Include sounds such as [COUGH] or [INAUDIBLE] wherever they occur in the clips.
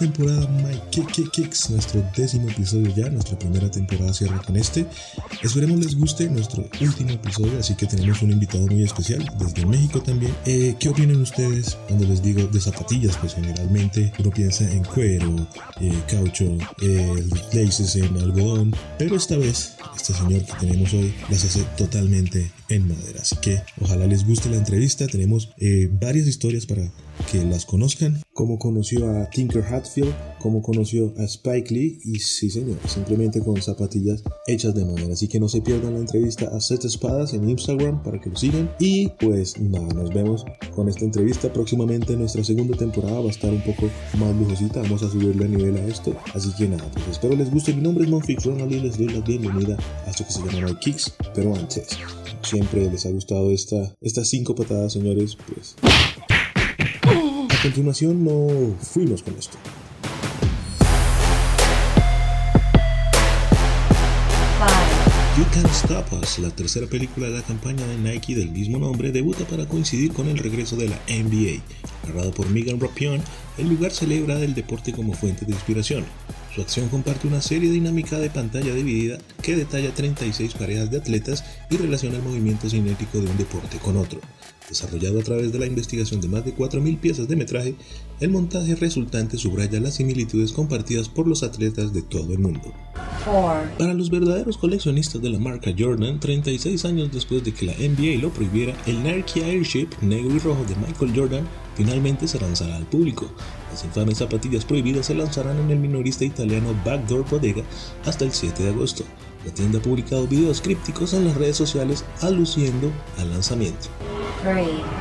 temporada My Kick Kicks, nuestro décimo episodio ya, nuestra primera temporada cierra con este. Esperemos les guste nuestro último episodio, así que tenemos un invitado muy especial desde México también. Eh, ¿Qué opinan ustedes cuando les digo de zapatillas? Pues generalmente uno piensa en cuero, eh, caucho, eh, laces en algodón, pero esta vez este señor que tenemos hoy las hace totalmente en madera. Así que ojalá les guste la entrevista. Tenemos eh, varias historias para que las conozcan. Cómo conoció a Tinker Hatfield, cómo conoció a Spike Lee y sí señor, simplemente con zapatillas hechas de madera. Así que no se pierdan la entrevista a Set Espadas en Instagram para que lo sigan. Y pues nada, nos vemos con esta entrevista. Próximamente nuestra segunda temporada va a estar un poco más lujosita. Vamos a subirle a nivel a esto. Así que nada, pues espero les guste. Mi nombre es Monfix Ronald les doy la bienvenida a esto que se llama My Kicks. Pero antes, siempre les ha gustado esta, estas cinco patadas, señores, pues a continuación no fuimos con esto. You Can't Stop Us, la tercera película de la campaña de Nike del mismo nombre, debuta para coincidir con el regreso de la NBA. Narrado por Megan Rapion, el lugar celebra el deporte como fuente de inspiración. Su acción comparte una serie dinámica de pantalla dividida que detalla 36 parejas de atletas y relaciona el movimiento cinético de un deporte con otro. Desarrollado a través de la investigación de más de 4.000 piezas de metraje, el montaje resultante subraya las similitudes compartidas por los atletas de todo el mundo. Para los verdaderos coleccionistas de la marca Jordan, 36 años después de que la NBA lo prohibiera, el Nike Airship negro y rojo de Michael Jordan finalmente se lanzará al público. Las infames zapatillas prohibidas se lanzarán en el minorista italiano Backdoor Bodega hasta el 7 de agosto. La tienda ha publicado videos crípticos en las redes sociales aluciendo al lanzamiento.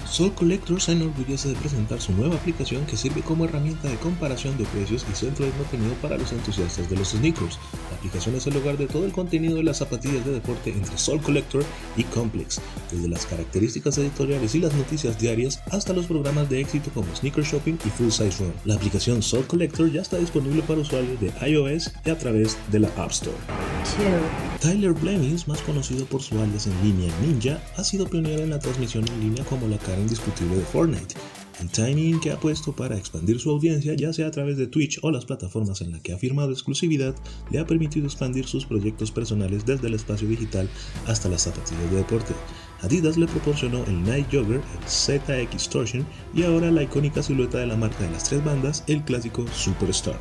Soul Collector se enorgullece de presentar su nueva aplicación que sirve como herramienta de comparación de precios y centro de contenido para los entusiastas de los sneakers. La aplicación es el hogar de todo el contenido de las zapatillas de deporte entre Soul Collector y Complex, desde las características editoriales y las noticias diarias hasta los programas de éxito como Sneaker Shopping y Full Size Run. La aplicación Soul Collector ya está disponible para usuarios de iOS y a través de la App Store. Tyler Blemmings, más conocido por su alias en línea Ninja, ha sido pionero en la transmisión en línea como la cara indiscutible de Fortnite. El timing que ha puesto para expandir su audiencia, ya sea a través de Twitch o las plataformas en las que ha firmado exclusividad, le ha permitido expandir sus proyectos personales desde el espacio digital hasta las zapatillas de deporte. Adidas le proporcionó el Night Jogger, el ZX Torsion y ahora la icónica silueta de la marca de las tres bandas, el clásico Superstar.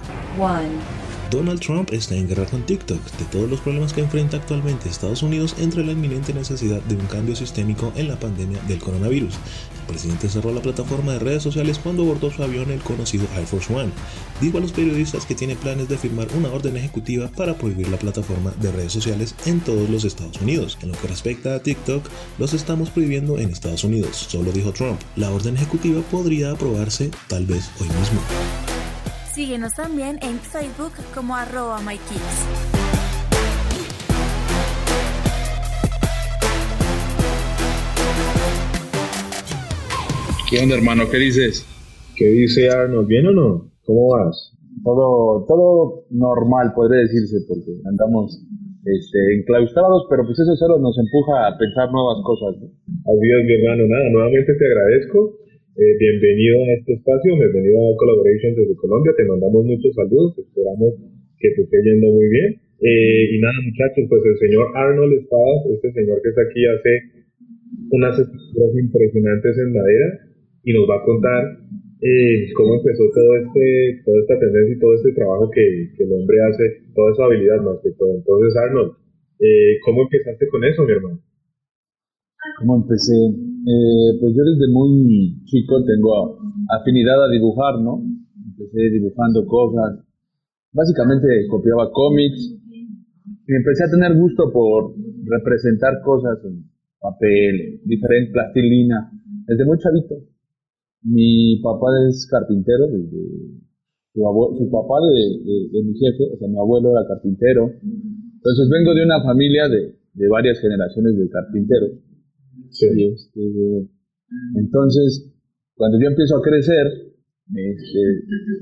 Donald Trump está en guerra con TikTok. De todos los problemas que enfrenta actualmente Estados Unidos, entre la inminente necesidad de un cambio sistémico en la pandemia del coronavirus. Presidente cerró la plataforma de redes sociales cuando abordó su avión el conocido Air Force One. Dijo a los periodistas que tiene planes de firmar una orden ejecutiva para prohibir la plataforma de redes sociales en todos los Estados Unidos. En lo que respecta a TikTok, los estamos prohibiendo en Estados Unidos, solo dijo Trump. La orden ejecutiva podría aprobarse tal vez hoy mismo. Síguenos también en Facebook como arroba MyKids. ¿Qué onda, hermano? ¿Qué dices? ¿Qué dice Arnold? ¿Bien o no? ¿Cómo vas? Todo, todo normal, podría decirse, porque andamos este, enclaustrados, pero pues eso solo nos empuja a pensar nuevas cosas. ¿no? Así es, mi hermano. Nada, nuevamente te agradezco. Eh, bienvenido a este espacio, bienvenido a Collaboration desde Colombia. Te mandamos muchos saludos, esperamos que te esté yendo muy bien. Eh, y nada, muchachos, pues el señor Arnold Espadas, este señor que está aquí hace unas estructuras impresionantes en madera y nos va a contar eh, cómo empezó todo este, toda esta tendencia y todo este trabajo que, que el hombre hace, toda esa habilidad más que todo. Entonces, Arnold, eh, ¿cómo empezaste con eso, mi hermano? ¿Cómo empecé? Eh, pues yo desde muy chico tengo afinidad a dibujar, ¿no? Empecé dibujando cosas, básicamente copiaba cómics y empecé a tener gusto por representar cosas en papel, diferente plastilina, desde muy chavito. Mi papá es carpintero, desde su, papá de, de- de mi jefe, o sea, mi abuelo era carpintero. Entonces vengo de una familia de, de varias generaciones de carpinteros. Y, este, entonces, cuando yo empiezo a crecer, este,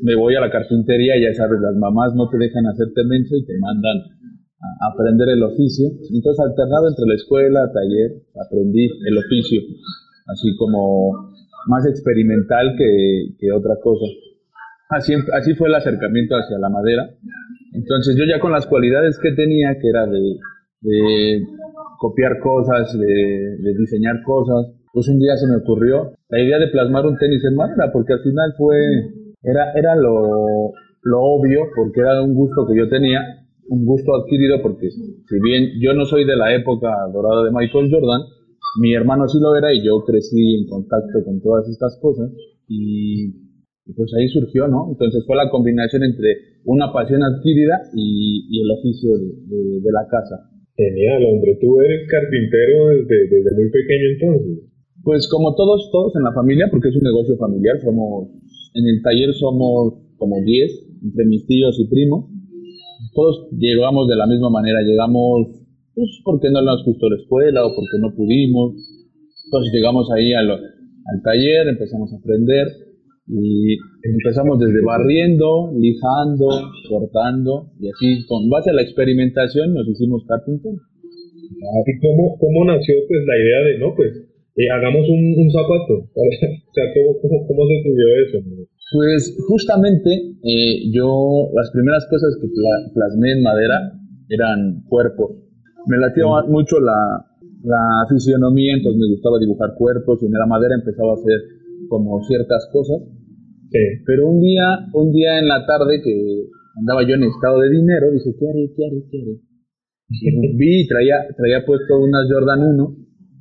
me voy a la carpintería, ya sabes, las mamás no te dejan hacerte menso y te mandan a aprender el oficio. Entonces, alternado entre la escuela, taller, aprendí el oficio, así como más experimental que, que otra cosa. Así, así fue el acercamiento hacia la madera. Entonces yo ya con las cualidades que tenía, que era de, copiar cosas, de, diseñar cosas, pues un día se me ocurrió la idea de plasmar un tenis en madera, porque al final fue, era, era lo, lo obvio, porque era un gusto que yo tenía, un gusto adquirido, porque si bien yo no soy de la época dorada de Michael Jordan, mi hermano sí lo era y yo crecí en contacto con todas estas cosas y y pues ahí surgió, ¿no? Entonces fue la combinación entre una pasión adquirida y, el oficio de, la casa. Genial, hombre, tú eres carpintero desde, desde muy pequeño entonces. Pues como todos, todos en la familia, porque es un negocio familiar, somos, en el taller somos como 10, entre mis tíos y primos. Todos llegamos de la misma manera, llegamos pues porque no nos gustó la escuela o porque no pudimos. Entonces llegamos ahí al, al taller, empezamos a aprender y empezamos desde barriendo, lijando, cortando y así con base a la experimentación nos hicimos carpinteros. ¿Y cómo, cómo nació pues la idea de, no, pues eh, hagamos un, un, zapato? [LAUGHS] o sea, ¿cómo, cómo, cómo se sucedió eso? Pues justamente eh, yo las primeras cosas que plasmé en madera eran cuerpos. Me latió mucho la, la fisionomía, entonces me gustaba dibujar cuerpos y en la madera empezaba a hacer como ciertas cosas. Pero un día, un día en la tarde que andaba yo en estado de dinero, dije, ¿qué haré, qué haré, qué haré? [LAUGHS] vi y traía, traía puesto unas Jordan 1,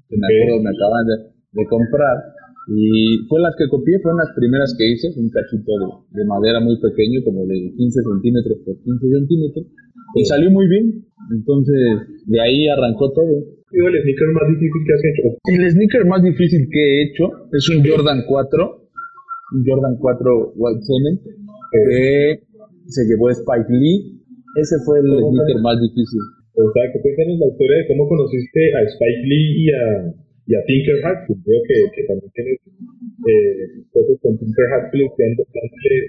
que me acuerdo me acaban de, comprar, y fue las que copié, fueron las primeras que hice, un cachito de, madera muy pequeño, como de 15 centímetros por 15 centímetros, y salió muy bien, entonces de ahí arrancó todo. el sneaker más difícil que has hecho? El sneaker más difícil que he hecho es un Jordan 4 Jordan 4 White Cement, que se llevó Spike Lee. Ese fue el sneaker más difícil. O sea, que cuéntanos la historia de cómo conociste a Spike Lee y a, y a Tinker Hatfield. Veo que, que también tienes eh, fotos con Tinker Hatfield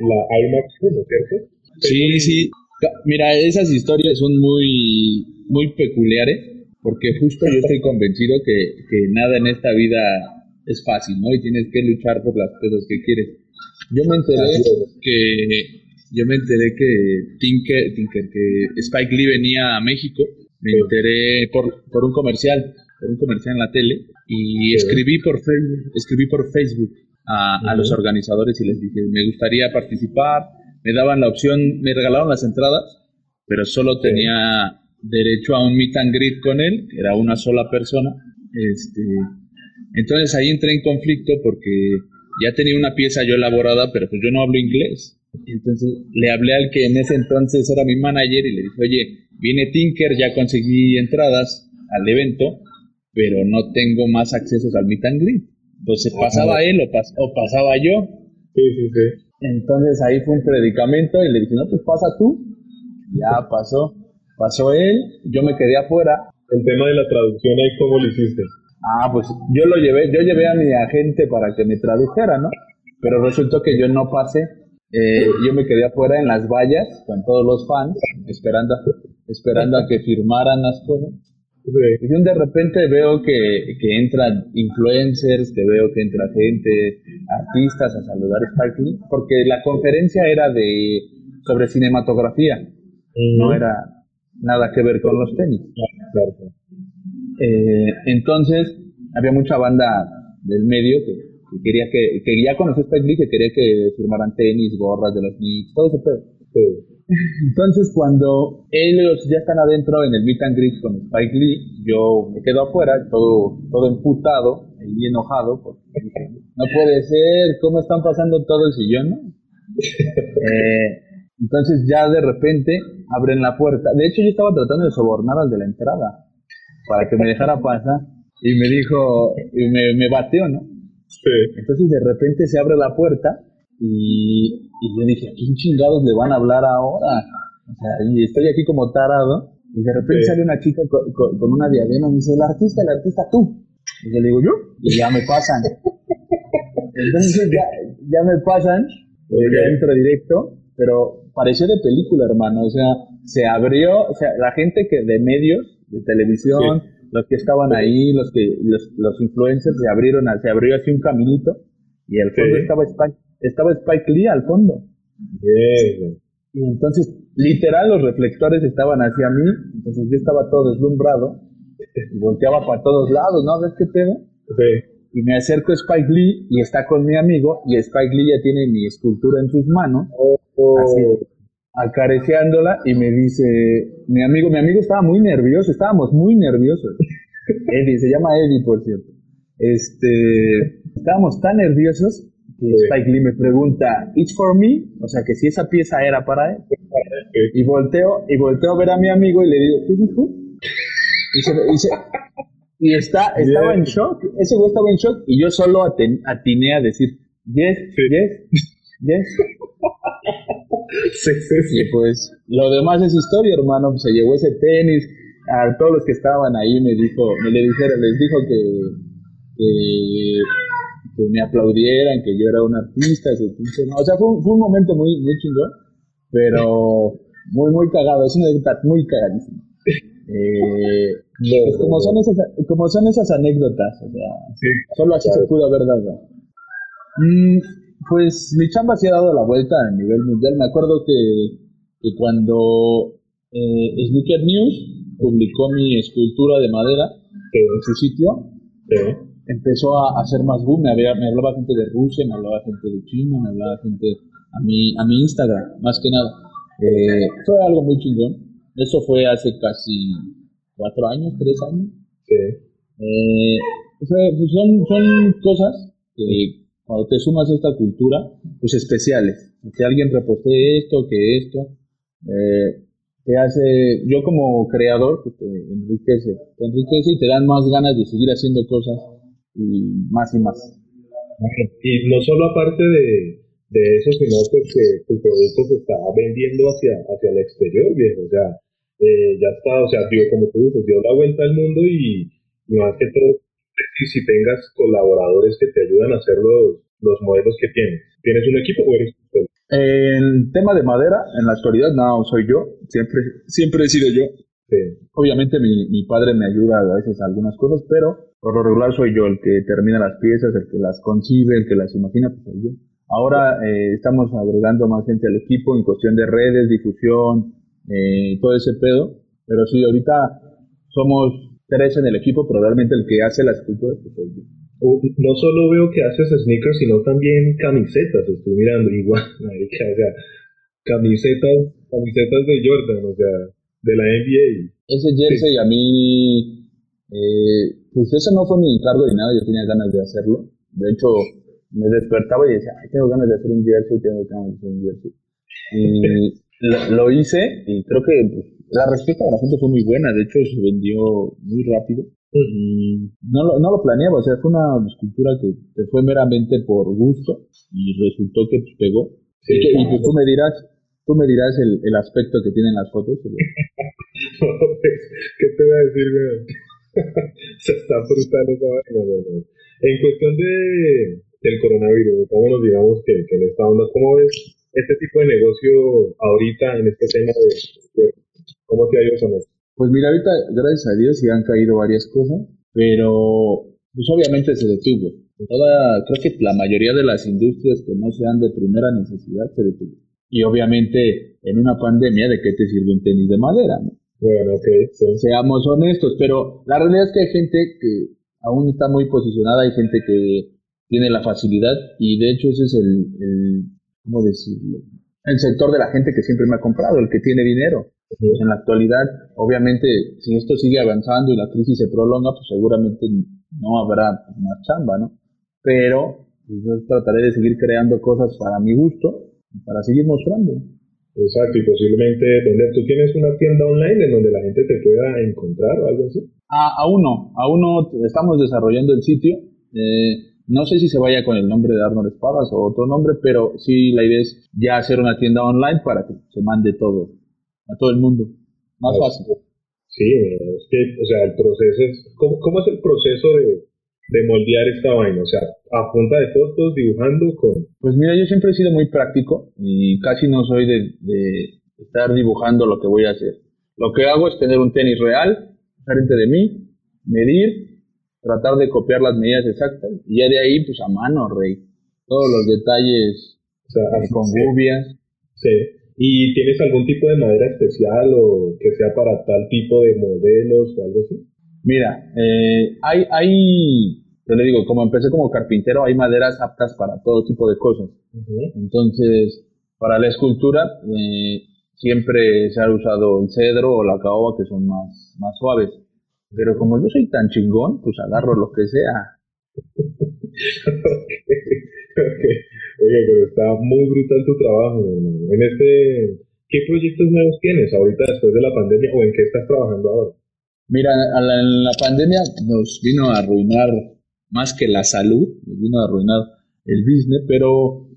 la Air Max 1, ¿cierto? Sí, sí. Mira, esas historias son muy, muy peculiares porque justo yo estoy convencido que, que nada en esta vida es fácil, ¿no? Y tienes que luchar por las cosas que quieres. Yo me enteré que yo me enteré que Tinker, Tinker, que Spike Lee venía a México, me enteré por, por un comercial, por un comercial en la tele y escribí por Facebook, escribí por Facebook a, a los organizadores y les dije, me gustaría participar, me daban la opción, me regalaron las entradas, pero solo tenía derecho a un meet and greet con él, que era una sola persona, este, entonces ahí entré en conflicto porque ya tenía una pieza yo elaborada, pero pues yo no hablo inglés. Entonces le hablé al que en ese entonces era mi manager y le dije, oye, viene Tinker, ya conseguí entradas al evento, pero no tengo más accesos al meet and greet. Entonces pasaba él o, pasaba yo. Sí, sí, sí. Entonces ahí fue un predicamento y le dije, no, pues pasa tú. Ya pasó. Pasó él, yo me quedé afuera. El tema de la traducción ahí, ¿cómo lo hiciste? Ah, pues yo lo llevé, yo llevé a mi agente para que me tradujera, ¿no? Pero resultó que yo no pasé, eh, yo me quedé afuera en las vallas con todos los fans, esperando, esperando a que firmaran las cosas. Y de repente veo que, que, entran influencers, que veo que entra gente, artistas a saludar a Spike Lee, porque la conferencia era de sobre cinematografía, no era nada que ver con los tenis. Claro. Eh, entonces, había mucha banda del medio que, quería que, que ya conocí Spike Lee, que quería que firmaran tenis, gorras de los Knicks, todo ese pedo. Entonces, cuando ellos ya están adentro en el meet and greet con Spike Lee, yo me quedo afuera, todo, todo emputado y enojado, porque no puede ser, ¿cómo están pasando todo el sillón? No? [LAUGHS] Eh, entonces, ya de repente abren la puerta. De hecho, yo estaba tratando de sobornar al de la entrada para que me dejara pasar y me dijo, y me, me bateó, ¿no? Sí. Entonces de repente se abre la puerta y, y yo dije, ¿a quién chingados le van a hablar ahora? O sea, y estoy aquí como tarado y de repente sale una chica con, con, una diadema y me dice, el artista, el artista tú. Y yo le digo, ¿yo? Y ya me pasan. [LAUGHS] Entonces ya, ya me pasan, okay. ya entro directo, pero pareció de película, hermano. O sea, se abrió, o sea, la gente que de medios de televisión, los que estaban ahí, los que los, los, influencers se abrieron, se abrió así un caminito y al fondo estaba Spike, estaba Spike Lee al fondo. Bien. Y entonces, literal, los reflectores estaban hacia mí, entonces yo estaba todo deslumbrado, y volteaba para todos lados, ¿no? ¿Ves qué pedo? Sí. Y me acerco a Spike Lee y está con mi amigo, y Spike Lee ya tiene mi escultura en sus manos, Oh, así, acariciándola, y me dice, mi amigo, mi amigo estaba muy nervioso, estábamos muy nerviosos. [LAUGHS] Eddie, se llama Eddie, por cierto. Este, estábamos tan nerviosos Sí. Spike Lee me pregunta, ¿It's for me? O sea, que si esa pieza era para él. Y volteo, y volteo a ver a mi amigo y le digo, ¿qué dijo? Y, se, y, se- y está, [LAUGHS] estaba en shock. Ese güey estaba en shock y yo solo aten- atiné a decir, yes, Sí. yes, yes. [LAUGHS] Sí. Y pues lo demás es historia, hermano. Se llevó ese tenis. A todos los que estaban ahí me dijo, me le dijeron, les dijo que, que, que me aplaudieran, que yo era un artista. ese pinche- no, O sea, fue, un- fue un momento muy, muy chingón, pero muy, muy cagado. Es una anécdota muy cagadísima. Eh, pues como son esas, como son esas anécdotas, o sea, Sí. Solo así se pudo haber dado. Mm, pues mi chamba sí ha dado la vuelta a nivel mundial. Me acuerdo que, que cuando eh, Sneaker News publicó mi escultura de madera Sí, en su sitio, sí. Empezó a hacer más boom. Me, había- me hablaba gente de Rusia, me hablaba gente de China, me hablaba gente a mi, a mi Instagram, más que nada. Eh, fue algo muy chingón. Eso fue hace casi cuatro años, tres años. sí. Eh, fue- pues son, son cosas que cuando te sumas a esta cultura, pues especiales. Que alguien reposte esto, que esto, eh, te hace, yo como creador, pues te enriquece, te enriquece y te dan más ganas de seguir haciendo cosas y más y más. Y no solo aparte de, de eso, sino pues que tu producto se está vendiendo hacia, hacia el exterior, viejo. O sea, eh, ya está, o sea, dio, como tú dices, dio la vuelta al mundo y, y más que todo, si, si tengas colaboradores que te ayudan a hacer los, los modelos que tienes. ¿Tienes un equipo o eres tú solo? El tema de madera, en la actualidad, no soy yo, siempre, siempre he sido yo. Sí. Obviamente mi, mi padre me ayuda a veces a algunas cosas, pero por lo regular soy yo el que termina las piezas, el que las concibe, el que las imagina, pues soy yo. Ahora eh, estamos agregando más gente al equipo en cuestión de redes, difusión, eh, todo ese pedo, pero sí, ahorita somos tres en el equipo, pero realmente el que hace las esculturas pues soy yo. O- no solo veo que haces sneakers, sino también camisetas. Estoy mirando igual, [LAUGHS] marica, o sea, camisetas, camisetas de Jordan, o sea, de la NBA. Ese jersey a mí, eh, pues eso no fue mi encargo ni nada, yo tenía ganas de hacerlo. De hecho, me despertaba y decía, ay, tengo ganas de hacer un jersey, tengo ganas de hacer un jersey. Y lo, lo hice y creo que pues, la respuesta de la gente fue muy buena, de hecho se vendió muy rápido. Y no lo, no lo planeaba, o sea, fue una escultura que, que fue meramente por gusto y resultó que pues, pegó. Sí, y, que, y que tú me dirás, tú me dirás el, el aspecto que tienen las fotos. [LAUGHS] Pues, ¿Qué te voy a decir, weón? [LAUGHS] Se está brutal esa vaina, weón. En cuestión de, del coronavirus, metámonos, digamos que, que en esta onda, ¿cómo ves este tipo de negocio ahorita en este tema de, de- cómo te ha ido con eso? Pues mira, ahorita, gracias a Dios, sí han caído varias cosas, pero pues obviamente se detuvo. Toda, creo que la mayoría de las industrias que no sean de primera necesidad se detuvo. Y obviamente en una pandemia, ¿de qué te sirve un tenis de madera? no? Bueno, ok, sí. Seamos honestos, pero la realidad es que hay gente que aún está muy posicionada, hay gente que tiene la facilidad y de hecho ese es el, el ¿cómo decirlo? El sector de la gente que siempre me ha comprado, el que tiene dinero. En la actualidad, obviamente, si esto sigue avanzando y la crisis se prolonga, pues seguramente no habrá pues, más chamba, ¿no? Pero pues, yo trataré de seguir creando cosas para mi gusto y para seguir mostrando. Exacto, y posiblemente vender. ¿Tú tienes una tienda online en donde la gente te pueda encontrar o algo así? A, aún no, aún no estamos desarrollando el sitio. Eh, no sé si se vaya con el nombre de Arnold Espadas o otro nombre, pero sí la idea es ya hacer una tienda online para que se mande todo a todo el mundo. Más Ah, fácil. Sí, es que, o sea, el proceso es, ¿cómo, cómo es el proceso de, de moldear esta vaina? O sea, a punta de fotos, dibujando con... Pues mira, yo siempre he sido muy práctico y casi no soy de, de estar dibujando lo que voy a hacer. Lo que hago es tener un tenis real frente de mí, medir, tratar de copiar las medidas exactas y ya de ahí, pues a mano, rey. Todos los detalles O sea, eh, con se- gubias. Sí. ¿Y tienes algún tipo de madera especial o que sea para tal tipo de modelos o algo así? Mira, eh, hay, hay, yo le digo, como empecé como carpintero, hay maderas aptas para todo tipo de cosas. Entonces, para la escultura, eh, siempre se ha usado el cedro o la caoba, que son más, más suaves. Pero como yo soy tan chingón, pues agarro lo que sea. [LAUGHS] Oye, pero está muy brutal tu trabajo, hermano. En este, ¿qué proyectos nuevos tienes ahorita después de la pandemia o en qué estás trabajando ahora? Mira, la, la pandemia nos vino a arruinar más que la salud, nos vino a arruinar el business, pero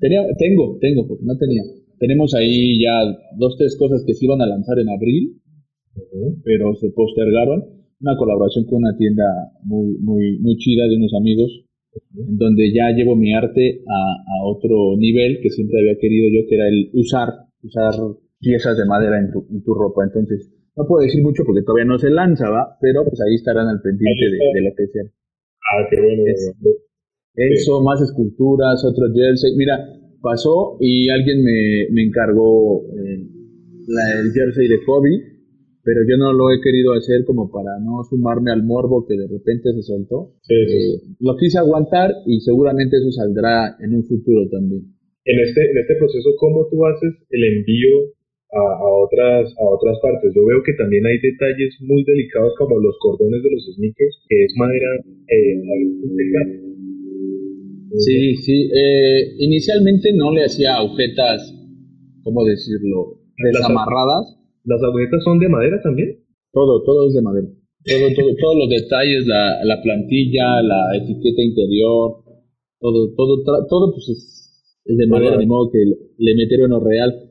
tenía, tengo, tengo, porque no tenía. Tenemos ahí ya dos, tres cosas que se iban a lanzar en abril, pero se postergaron. Una colaboración con una tienda muy, muy, muy chida de unos amigos, en donde ya llevo mi arte a, a, otro nivel que siempre había querido yo, que era el usar, usar piezas de madera en tu, en tu ropa. Entonces, no puedo decir mucho porque todavía no se lanza, ¿va? Pero pues ahí estarán al pendiente de, de, lo que sea. Ah, qué bueno. eso, más esculturas, otro jersey. Mira, pasó y alguien me, me encargó eh, la, el jersey de Kobe pero yo no lo he querido hacer como para no sumarme al morbo que de repente se soltó. Sí, sí. Eh, lo quise aguantar y seguramente eso saldrá en un futuro también. En este, en este proceso, ¿cómo tú haces el envío a, a, otras, a otras partes? Yo veo que también hay detalles muy delicados como los cordones de los sneakers, que es madera eh, Sí, sí. Eh, inicialmente no le hacía agujetas, ¿cómo decirlo? Desamarradas. ¿Las agujetas son de madera también? Todo, todo es de madera. Todo, todo, [LAUGHS] todos los detalles, la, la plantilla, la etiqueta interior, todo, todo, todo pues es, es de madera, de modo que le metieron lo real.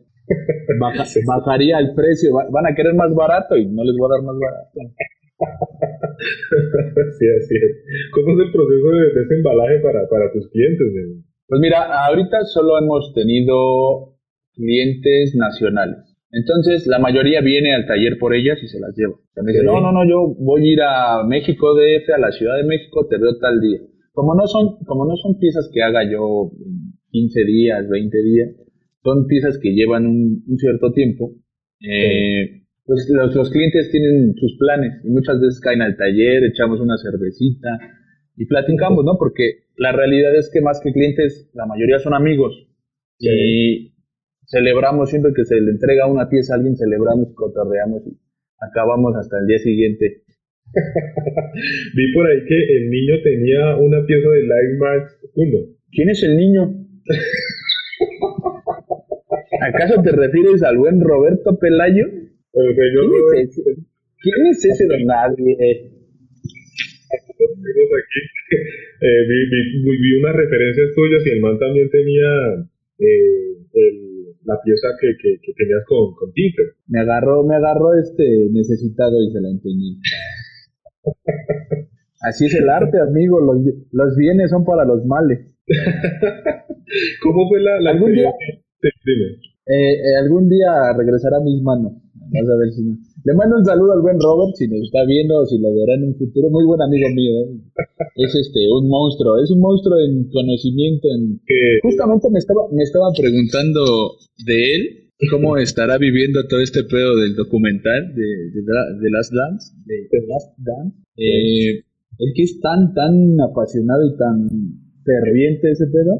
Baja, [LAUGHS] bajaría el precio, van a querer más barato y no les voy a dar más barato. sí, así es. ¿Cómo es el proceso de desembalaje para, para tus clientes? Pues mira, ahorita solo hemos tenido clientes nacionales. Entonces, la mayoría viene al taller por ellas y se las lleva. O sea, me dice, no, no, no, yo voy a ir a México DF, a la Ciudad de México, te veo tal día. Como no son, como no son piezas que haga yo 15 días, 20 días, son piezas que llevan un, un cierto tiempo, eh, pues los, los, clientes tienen sus planes y muchas veces caen al taller, echamos una cervecita y platicamos, ¿no? Porque la realidad es que más que clientes, la mayoría son amigos. Sí. Y celebramos siempre que se le entrega una pieza a alguien, celebramos, cotorreamos y acabamos hasta el día siguiente. [LAUGHS] Vi por ahí que el niño tenía una pieza de Live Max 1. ¿Quién es el niño? [LAUGHS] ¿Acaso te refieres al buen Roberto Pelayo? ¿Quién, es ese? ¿Quién es ese don nadie? Aquí. [LAUGHS] Eh, vi, vi, vi, unas referencias tuyas y el man también tenía eh, el, la pieza que, que, que tenías con, con, Tinker. Me agarró, me agarró este necesitado y se la empeñé. [LAUGHS] Así es el arte, amigo. Los, los bienes son para los males. [LAUGHS] ¿Cómo fue la, la ¿Algún día, Dime. Eh, eh, algún día regresará a mis manos. Vas a ver si no. Le mando un saludo al buen Robert, si nos está viendo o si lo verá en un futuro. Muy buen amigo mío, ¿eh? Es este, un monstruo. Es un monstruo en conocimiento. En... Justamente me estaba, me estaba preguntando de él cómo estará viviendo todo este pedo del documental de, de, de Last Dance. De, de Last Dance. Eh, el que es tan, tan apasionado y tan ferviente ese pedo,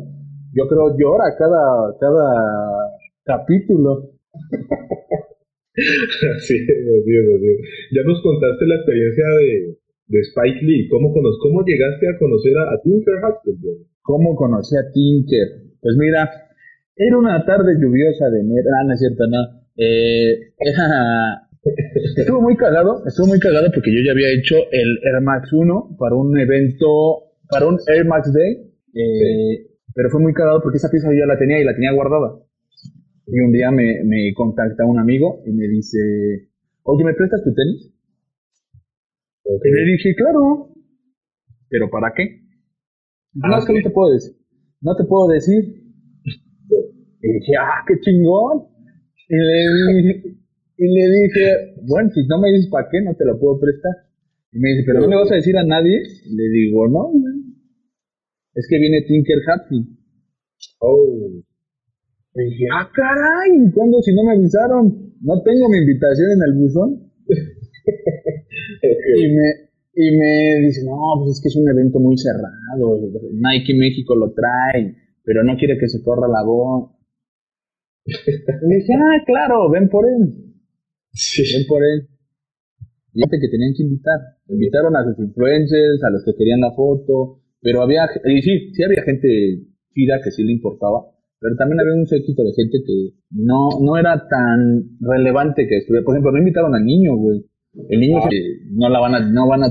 yo creo llora cada, cada capítulo. [LAUGHS] así es, así es, así es. Ya nos contaste la experiencia de, de Spike Lee. ¿Cómo, cono ¿Cómo llegaste a conocer a, a Tinker Hatfield? ¿Cómo conocí a Tinker? Pues mira, era una tarde lluviosa de enero. Ah, no es cierto, no. Eh, era... [LAUGHS] Estuvo muy cagado, estuvo muy cagado porque yo ya había hecho el Air Max 1 para un evento, para un Air Max Day, eh, sí. pero fue muy cagado porque esa pieza yo ya la tenía y la tenía guardada. Y un día me, me contacta un amigo y me dice, oye, ¿me prestas tu tenis? Okay. Y le dije, claro, pero ¿para qué? Ah, no, es que no te puedo decir, no te puedo decir. Y dije, ah, qué chingón. Y le dije, y le dije, bueno, si no me dices para qué, no te lo puedo prestar. Y me dice, ¿pero no le vas a decir a nadie? Y le digo, no, man. es que viene Tinker Hatfield. Oh. Y dije, ah, caray, ¿cuándo si no me avisaron? No tengo mi invitación en el buzón. y, me, y me dice, no, pues es que es un evento muy cerrado. Nike México lo trae, pero no quiere que se corra la voz. y dije, ah, claro, ven por él. Ven por él. Y gente que tenían que invitar. Invitaron a sus influencers, a los que querían la foto, pero había, y sí, sí había gente fida que sí le importaba, pero también había un séquito de gente que no, no era tan relevante que estuviera. Por ejemplo, no invitaron al niño, güey. El niño no la van a, no van a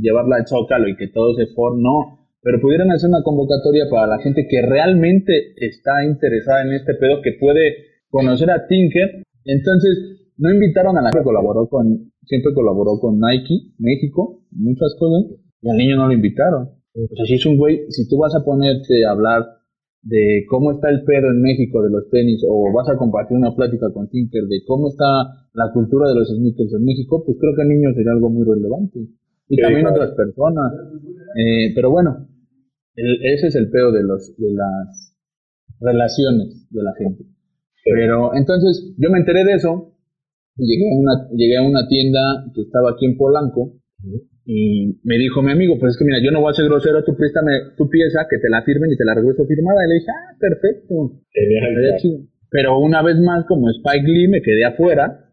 llevarla al Zócalo y que todo se for, no. Pero pudieran hacer una convocatoria para la gente que realmente está interesada en este pedo, que puede conocer a Tinker. Entonces, no invitaron a la que colaboró con, siempre colaboró con Nike, México, muchas cosas, y al niño no lo invitaron. Sea, si es un güey, si tú vas a ponerte a hablar de cómo está el pedo en México de los tenis o vas a compartir una plática con Tinker de cómo está la cultura de los sneakers en México, pues creo que el niño sería algo muy relevante. Y también otras personas. Eh, pero bueno, ese es el pedo de, los, de las relaciones de la gente. Pero entonces yo me enteré de eso llegué a una, llegué a una tienda que estaba aquí en Polanco y me dijo mi amigo, pues es que mira, yo no voy a ser grosero, tú préstame tu pieza, que te la firmen y te la regreso firmada. Y le dije, ah, perfecto. Pero una vez más, como Spike Lee, me quedé afuera,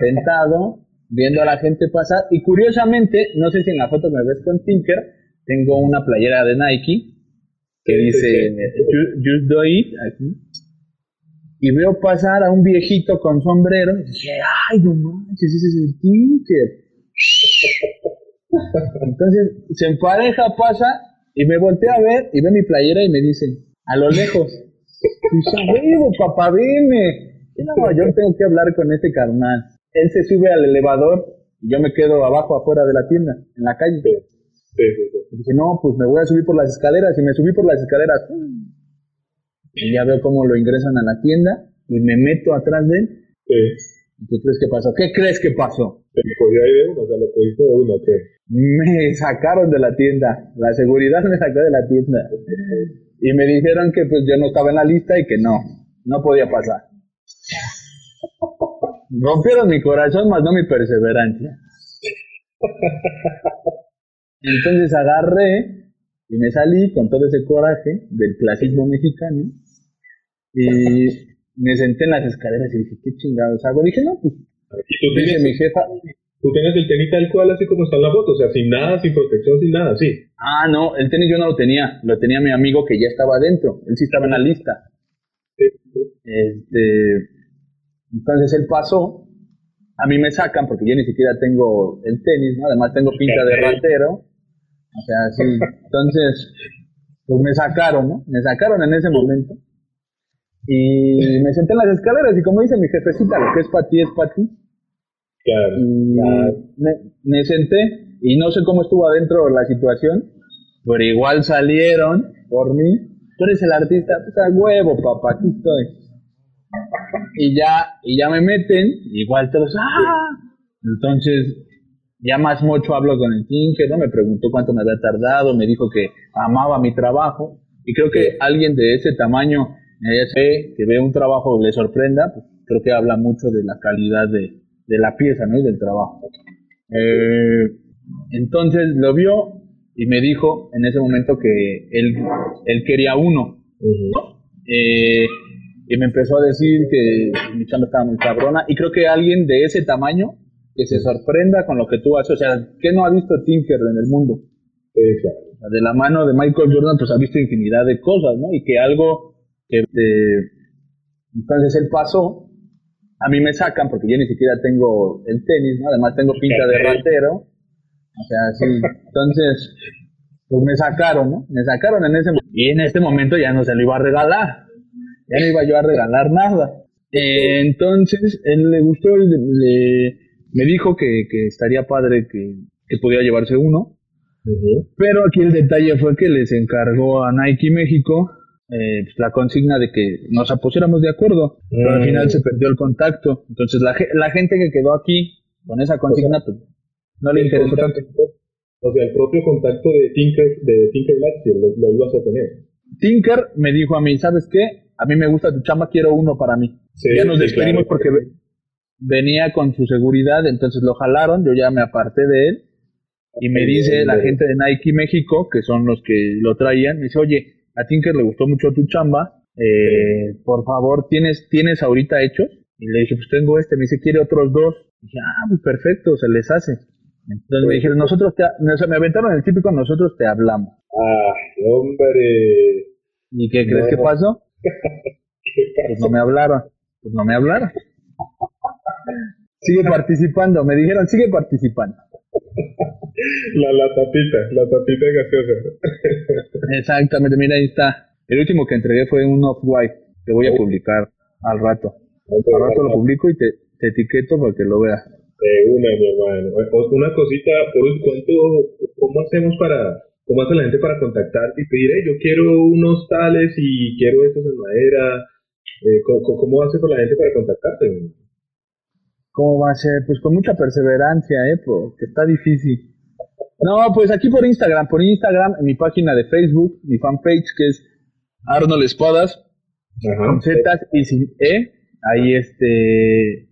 sentado, viendo a la gente pasar. Y curiosamente, no sé si en la foto me ves con Tinker, tengo una playera de Nike que dice, just do it, aquí y veo pasar a un viejito con sombrero y dije, ay, no manches, ese es el Tinker. Entonces se empareja, pasa y me voltea a ver y ve mi playera y me dice, a lo lejos, y papá, dime. No, yo tengo que hablar con este carnal. Él se sube al elevador y yo me quedo abajo, afuera de la tienda, en la calle. Y dije, no, pues me voy a subir por las escaleras y me subí por las escaleras y ya veo cómo lo ingresan a la tienda y me meto atrás de él. ¿Qué crees que pasó? ¿Qué crees que pasó? ¿Te cogió ahí de uno? O sea, lo cogiste de uno, ¿qué? Me sacaron de la tienda. La seguridad me sacó de la tienda. Y me dijeron que pues yo no estaba en la lista y que no, no podía pasar. Rompieron mi corazón, más no mi perseverancia. Entonces agarré y me salí con todo ese coraje del clasismo mexicano y me senté en las escaleras y dije, ¿qué chingados hago? Dije, no, pues. ¿Y tú tienes, mi jefa. Tú tienes el tenis tal cual, así como está en la foto, o sea, sin nada, sin protección, sin nada, sí. Ah, no, el tenis yo no lo tenía, lo tenía mi amigo que ya estaba adentro, él sí estaba en la lista. Este, entonces él pasó, a mí me sacan porque yo ni siquiera tengo el tenis, ¿no? Además tengo pinta de ratero. O sea, sí. Entonces, pues me sacaron, ¿no? Me sacaron en ese momento. Y me senté en las escaleras y como dice mi jefecita, lo que es para ti es para ti. Claro, Me, senté y no sé cómo estuvo adentro la situación, pero igual salieron por mí. Tú eres el artista, pues a huevo, papá, aquí estoy. Y ya, y ya me meten, igual todos, ¡ah! Entonces, ya más mucho hablo con el Tinker, ¿no? Me preguntó cuánto me había tardado, me dijo que amaba mi trabajo. Y creo que alguien de ese tamaño ella sé que ve un trabajo le sorprenda, pues creo que habla mucho de la calidad de, la pieza ¿no? y del trabajo. Eh, entonces lo vio y me dijo en ese momento que él, él quería uno. Eh, y me empezó a decir que mi chamba estaba muy cabrona. Y creo que alguien de ese tamaño que se sorprenda con lo que tú haces. O sea, ¿qué no ha visto Tinker en el mundo? De la mano de Michael Jordan, pues ha visto infinidad de cosas, ¿no? Y que algo este, entonces él pasó, a mí me sacan porque yo ni siquiera tengo el tenis, ¿no? Además tengo pinta de ratero. O sea, sí. Entonces, pues me sacaron, ¿no? Me sacaron en ese momento. Y en este momento ya no se lo iba a regalar. Ya no iba yo a regalar nada. entonces, él le gustó y le, me dijo que, que estaría padre que, que podía llevarse uno. Pero aquí el detalle fue que les encargó a Nike México eh, pues, la consigna de que nos pusiéramos de acuerdo, pero al final se perdió el contacto. Entonces la, la gente que quedó aquí con esa consigna, pues no le interesó tanto. O sea, el propio contacto de Tinker, de Tinker lo, ibas a tener. Tinker me dijo a mí, ¿sabes qué? A mí me gusta tu chamba, quiero uno para mí. ya nos despedimos porque venía con su seguridad, entonces lo jalaron, yo ya me aparté de él. Y me dice la gente de Nike México, que son los que lo traían, me dice, oye, a Tinker le gustó mucho tu chamba, eh, por favor, ¿tienes, ¿tienes ahorita hechos? Y le dije, pues tengo este, me dice, ¿quiere otros dos? Y dije, ah, pues perfecto, se les hace. Entonces me dijeron, nosotros te, me aventaron el típico, nosotros te hablamos. Ah, hombre. ¿Y qué crees que [LAUGHS] pasó? Pues no me hablaron, pues no me hablaron. [LAUGHS] Sigue participando, me dijeron, sigue participando. La, la tapita, la tapita gaseosa. Exactamente, mira, ahí está. El último que entregué fue un off-white que voy a publicar al rato. Al rato lo publico y te, te etiqueto para que lo veas. De una, mi hermano. Una cosita, por ¿cuánto, ¿cómo hacemos para, cómo hace la gente para contactarte y pedir, yo quiero unos tales y quiero estos en madera? Eh, ¿cómo, hace con la gente para contactarte? ¿Cómo va a ser? Pues con mucha perseverancia, ¿eh? Porque está difícil. No, pues aquí por Instagram, por Instagram, en mi página de Facebook, mi fanpage, que es Arnold Espadas, con Z y sin E. Ahí este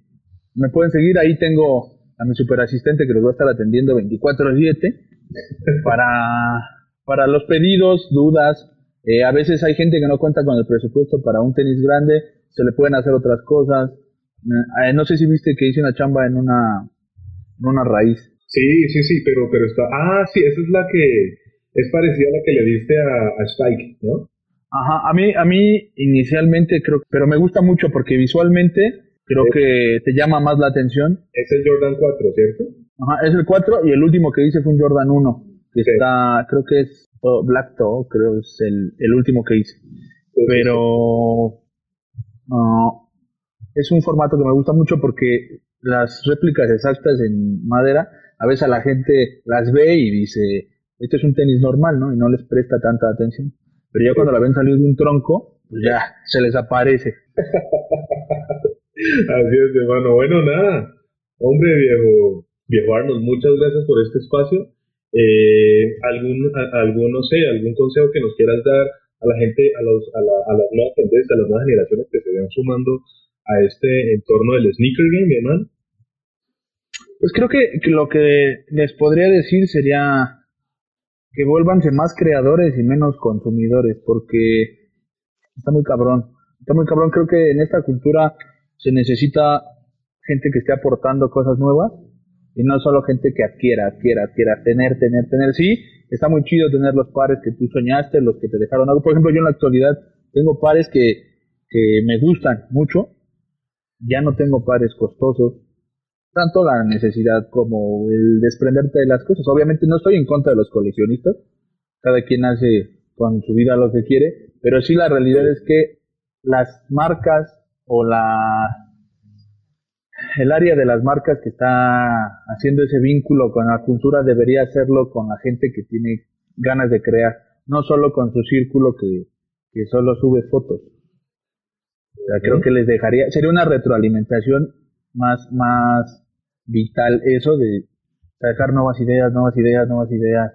me pueden seguir, ahí tengo a mi super asistente que los va a estar atendiendo 24-7 [LAUGHS] para, para los pedidos, dudas. Eh, a veces hay gente que no cuenta con el presupuesto para un tenis grande, se le pueden hacer otras cosas. Eh, no sé si viste que hice una chamba en una, en una raíz. Sí, sí, sí, pero, pero está. Ah, sí, esa es la que es parecida a la que le diste a, a Spike, ¿no? Ajá, a mí, a mí inicialmente creo, pero me gusta mucho porque visualmente creo que te llama más la atención. Es el Jordan 4, ¿cierto? Ajá, es el 4 y el último que hice fue un Jordan 1, que está, creo que es Black Toe, creo es el, el último que hice. Pero es un formato que me gusta mucho porque las réplicas exactas en madera, a veces a la gente las ve y dice, este es un tenis normal, ¿no? Y no les presta tanta atención. Pero ya cuando la ven salir de un tronco, pues ya se les aparece. [LAUGHS] Así es, hermano. Bueno, nada. Hombre, viejo, viejo Arnold, muchas gracias por este espacio. Eh, algún, no sé, algún consejo que nos quieras dar a la gente, a, los, a, la, las nuevas tendencias, a las nuevas generaciones que se vean sumando a este entorno del sneaker game, hermano? Pues creo que, lo que les podría decir sería que vuélvanse más creadores y menos consumidores, porque está muy cabrón. Está muy cabrón, creo que en esta cultura se necesita gente que esté aportando cosas nuevas y no solo gente que adquiera, adquiera, adquiera, tener, tener, tener. Sí, está muy chido tener los pares que tú soñaste, los que te dejaron algo. Por ejemplo, yo en la actualidad tengo pares que, que me gustan mucho, ya no tengo pares costosos, tanto la necesidad como el desprenderte de las cosas. Obviamente no estoy en contra de los coleccionistas, cada quien hace con su vida lo que quiere, pero sí la realidad es que las marcas o la el área de las marcas que está haciendo ese vínculo con la cultura debería hacerlo con la gente que tiene ganas de crear, no solo con su círculo que, que solo sube fotos. O sea, creo que les dejaría, sería una retroalimentación más, más vital eso de sacar nuevas ideas, nuevas ideas, nuevas ideas.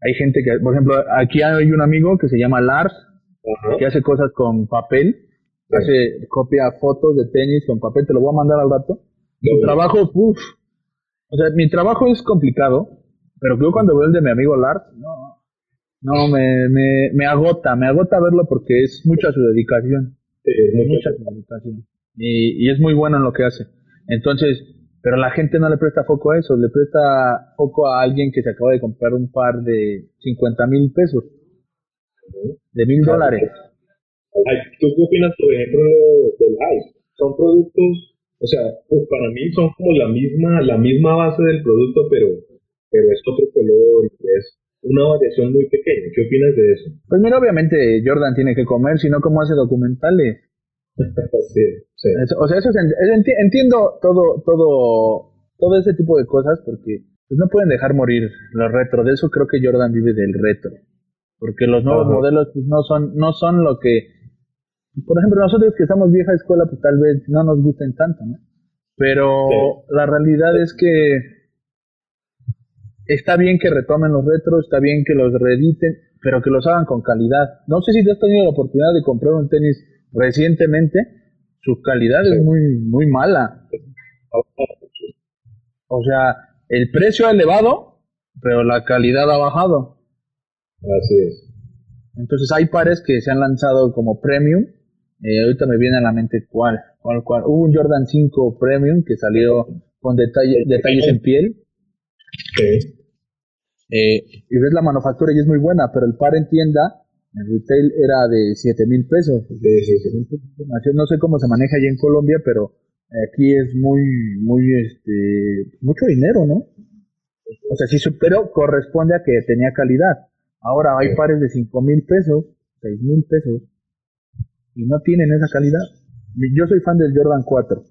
Hay gente que, por ejemplo, aquí hay un amigo que se llama Lars, que hace cosas con papel hace copia fotos de tenis con papel, te lo voy a mandar al rato. Mi trabajo, uff, o sea, mi trabajo es complicado, pero yo cuando veo el de mi amigo Lars, no, no, me, me, me agota, me agota verlo porque es mucha su dedicación. es mucha su dedicación. Y, y es muy bueno en lo que hace. Entonces, pero la gente no le presta foco a eso, le presta foco a alguien que se acaba de comprar un par de 50 mil pesos, de mil dólares. ¿Tú qué opinas, por ejemplo, del hype? Son productos, o sea, pues para mí son como la misma, la misma base del producto, pero, pero es otro color y es una variación muy pequeña. ¿Qué opinas de eso? Pues mira, obviamente Jordan tiene que comer, si no, ¿cómo hace documentales? Sí, sí. o sea, eso entiendo todo, todo, todo ese tipo de cosas porque pues, no pueden dejar morir los retro. De eso creo que Jordan vive del retro. Porque los nuevos modelos pues, no son, no son lo que por ejemplo, nosotros que estamos vieja escuela, pues tal vez no nos gusten tanto, ¿no? Pero la realidad es que está bien que retomen los retros, está bien que los reediten, pero que los hagan con calidad. No sé si te has tenido la oportunidad de comprar un tenis recientemente, su calidad es muy, muy mala. O sea, el precio ha elevado, pero la calidad ha bajado. Así es. Entonces hay pares que se han lanzado como premium. Eh, ahorita me viene a la mente cuál, cuál, cuál. Hubo un Jordan 5 Premium que salió con detalle, detalles en piel. Sí. Eh, y ves la manufactura y es muy buena, pero el par en tienda, el retail era de 7 mil pesos. No sé cómo se maneja allá en Colombia, pero aquí es muy, muy, este, mucho dinero, ¿no? O sea, sí, pero corresponde a que tenía calidad. Ahora hay pares de 5 mil pesos, 6 mil pesos, y no tienen esa calidad. Yo soy fan del Jordan 4,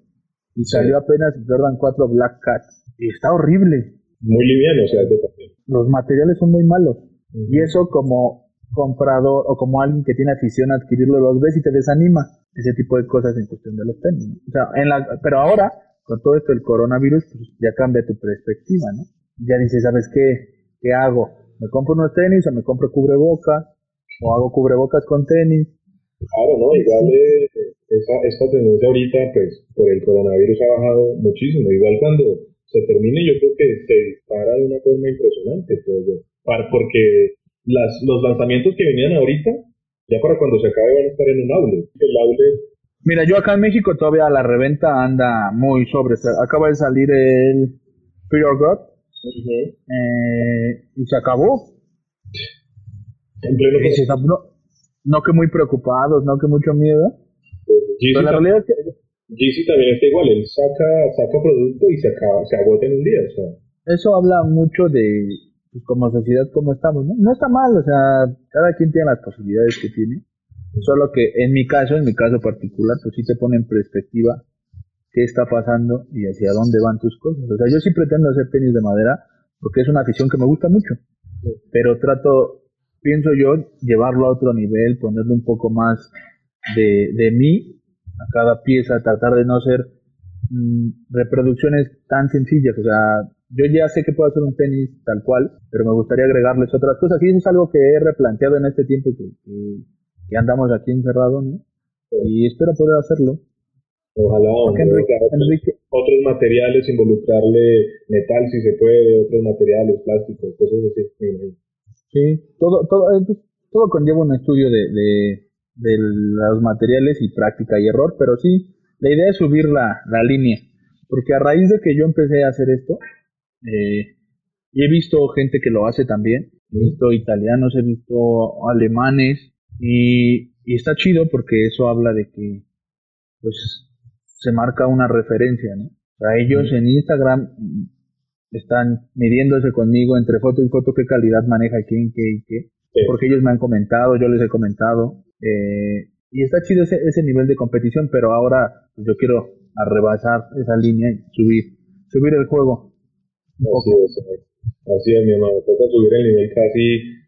y salió apenas Jordan 4 Black Cat, y está horrible. Muy liviano, o sea, de. Los materiales son muy malos, y eso como comprador o como alguien que tiene afición a adquirirlo, los ves y te desanima. Ese tipo de cosas en cuestión de los tenis. O sea, en la, pero ahora, con todo esto del coronavirus, pues ya cambia tu perspectiva, ¿no? Ya dices, ¿sabes qué? ¿Qué hago? ¿Me compro unos tenis o me compro cubrebocas? ¿O hago cubrebocas con tenis? Claro, ¿no? Igual eh, esa, esta tendencia ahorita, pues, por el coronavirus ha bajado muchísimo. Igual cuando se termine, yo creo que se dispara de una forma impresionante, creo yo. porque las, los lanzamientos que venían ahorita, ya para cuando se acabe van a estar en un outlet. El outlet Mira, yo acá en México todavía la reventa anda muy sobre. Acaba de salir el Fear God eh, y se acabó. en pleno no, no que muy preocupados, no que mucho miedo. Pero la realidad es que Yeezy también está igual, él saca, saca producto y se acaba, se agota en un día, o sea. eso habla mucho de pues, como sociedad como estamos, ¿no? No está mal, o sea, cada quien tiene las posibilidades que tiene. Solo que en mi caso, en mi caso particular, pues sí te pone en perspectiva qué está pasando y hacia dónde van tus cosas. O sea, yo sí pretendo hacer tenis de madera porque es una afición que me gusta mucho, pero trato, pienso yo, llevarlo a otro nivel, ponerle un poco más de, de mí a cada pieza, tratar de no hacer mm, reproducciones tan sencillas. O sea, yo ya sé que puedo hacer un tenis tal cual, pero me gustaría agregarles otras cosas y eso es algo que he replanteado en este tiempo que, que, que andamos aquí encerrados, ¿no? Y espero poder hacerlo. Ojalá, hombre, Enrique, otros, Enrique, otros materiales, involucrarle metal si se puede, otros materiales, plásticos, cosas así. Sí, todo, todo, todo conlleva un estudio de, de, de los materiales y práctica y error, pero sí, la idea es subir la, la línea, porque a raíz de que yo empecé a hacer esto, eh, y he visto gente que lo hace también, he visto italianos, he visto alemanes, y, y está chido porque eso habla de que, pues, se marca una referencia, ¿no? O sea, ellos en Instagram están midiéndose conmigo entre foto y foto qué calidad maneja quién, qué y qué. Sí. Porque ellos me han comentado, yo les he comentado. eh, y está chido ese, ese nivel de competición, pero ahora pues, yo quiero arrebasar esa línea y subir, subir el juego. Así es, así es, mi hermano. Toca subir el nivel casi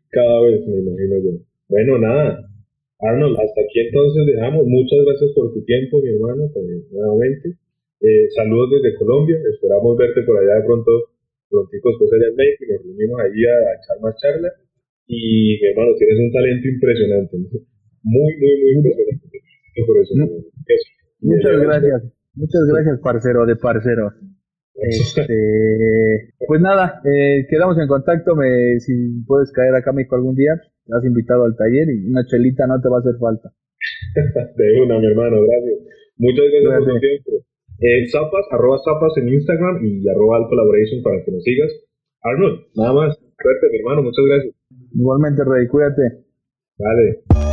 cada vez, me imagino yo. Bueno, nada. Arnold, hasta aquí entonces dejamos. Muchas gracias por tu tiempo, mi hermano, nuevamente. Eh, saludos desde Colombia. Esperamos verte por allá de pronto, prontico después allá en México. Nos reunimos ahí a, a echar más charlas. Y, mi hermano, tienes un talento impresionante. ¿no? Muy, muy, muy impresionante. Por eso. Muchas gracias. Muchas gracias, parcero de parcero. [LAUGHS] Este, pues nada, eh, quedamos en contacto. Me, si puedes caer acá a México algún día, te has invitado al taller y una chelita no te va a hacer falta. [LAUGHS] De una, mi hermano, gracias. Muchas gracias por tu tiempo. Eh, zapas, arroba zapas en Instagram y arroba al collaboration para que nos sigas. Arnold, nada más. Suerte, mi hermano, muchas gracias. Igualmente, Rey, cuídate. Vale.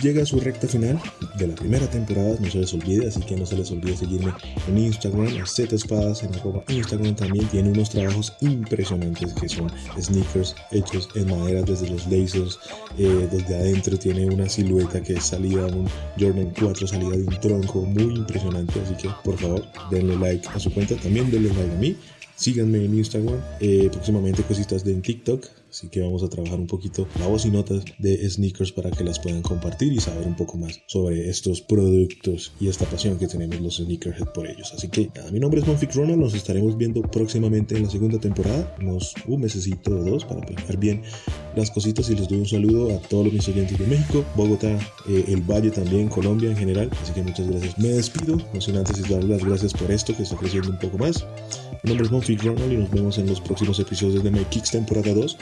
Llega a su recta final de la primera temporada, no se les olvide, así que no se les olvide seguirme en Instagram, a Z Espadas en arroba Instagram también tiene unos trabajos impresionantes que son sneakers hechos en madera desde los lasers, eh, desde adentro tiene una silueta que es salida de un Jordan 4, salida de un tronco muy impresionante, así que por favor denle like a su cuenta, también denle like a mí. Síganme en Instagram, eh, próximamente cositas de en TikTok, Así que vamos a trabajar un poquito la voz y notas de sneakers para que las puedan compartir y saber un poco más sobre estos productos y esta pasión que tenemos los sneakerhead por ellos. Así que nada, mi nombre es Monfik Ronald, nos estaremos viendo próximamente en la segunda temporada, unos un mesecito o dos para planear bien las cositas y les doy un saludo a todos mis oyentes de México, Bogotá, eh, el Valle también, Colombia en general. Así que muchas gracias. Me despido, no sin antes dar las gracias por esto que está creciendo un poco más. Mi nombre es Monfik Ronald y nos vemos en los próximos episodios de My Kicks temporada 2.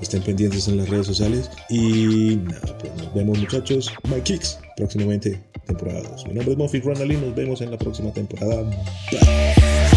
Estén pendientes en las redes sociales y nada, pues nos vemos muchachos. My Kicks próximamente temporada 2. Mi nombre es Monfik Ronald y nos vemos en la próxima temporada. Bye.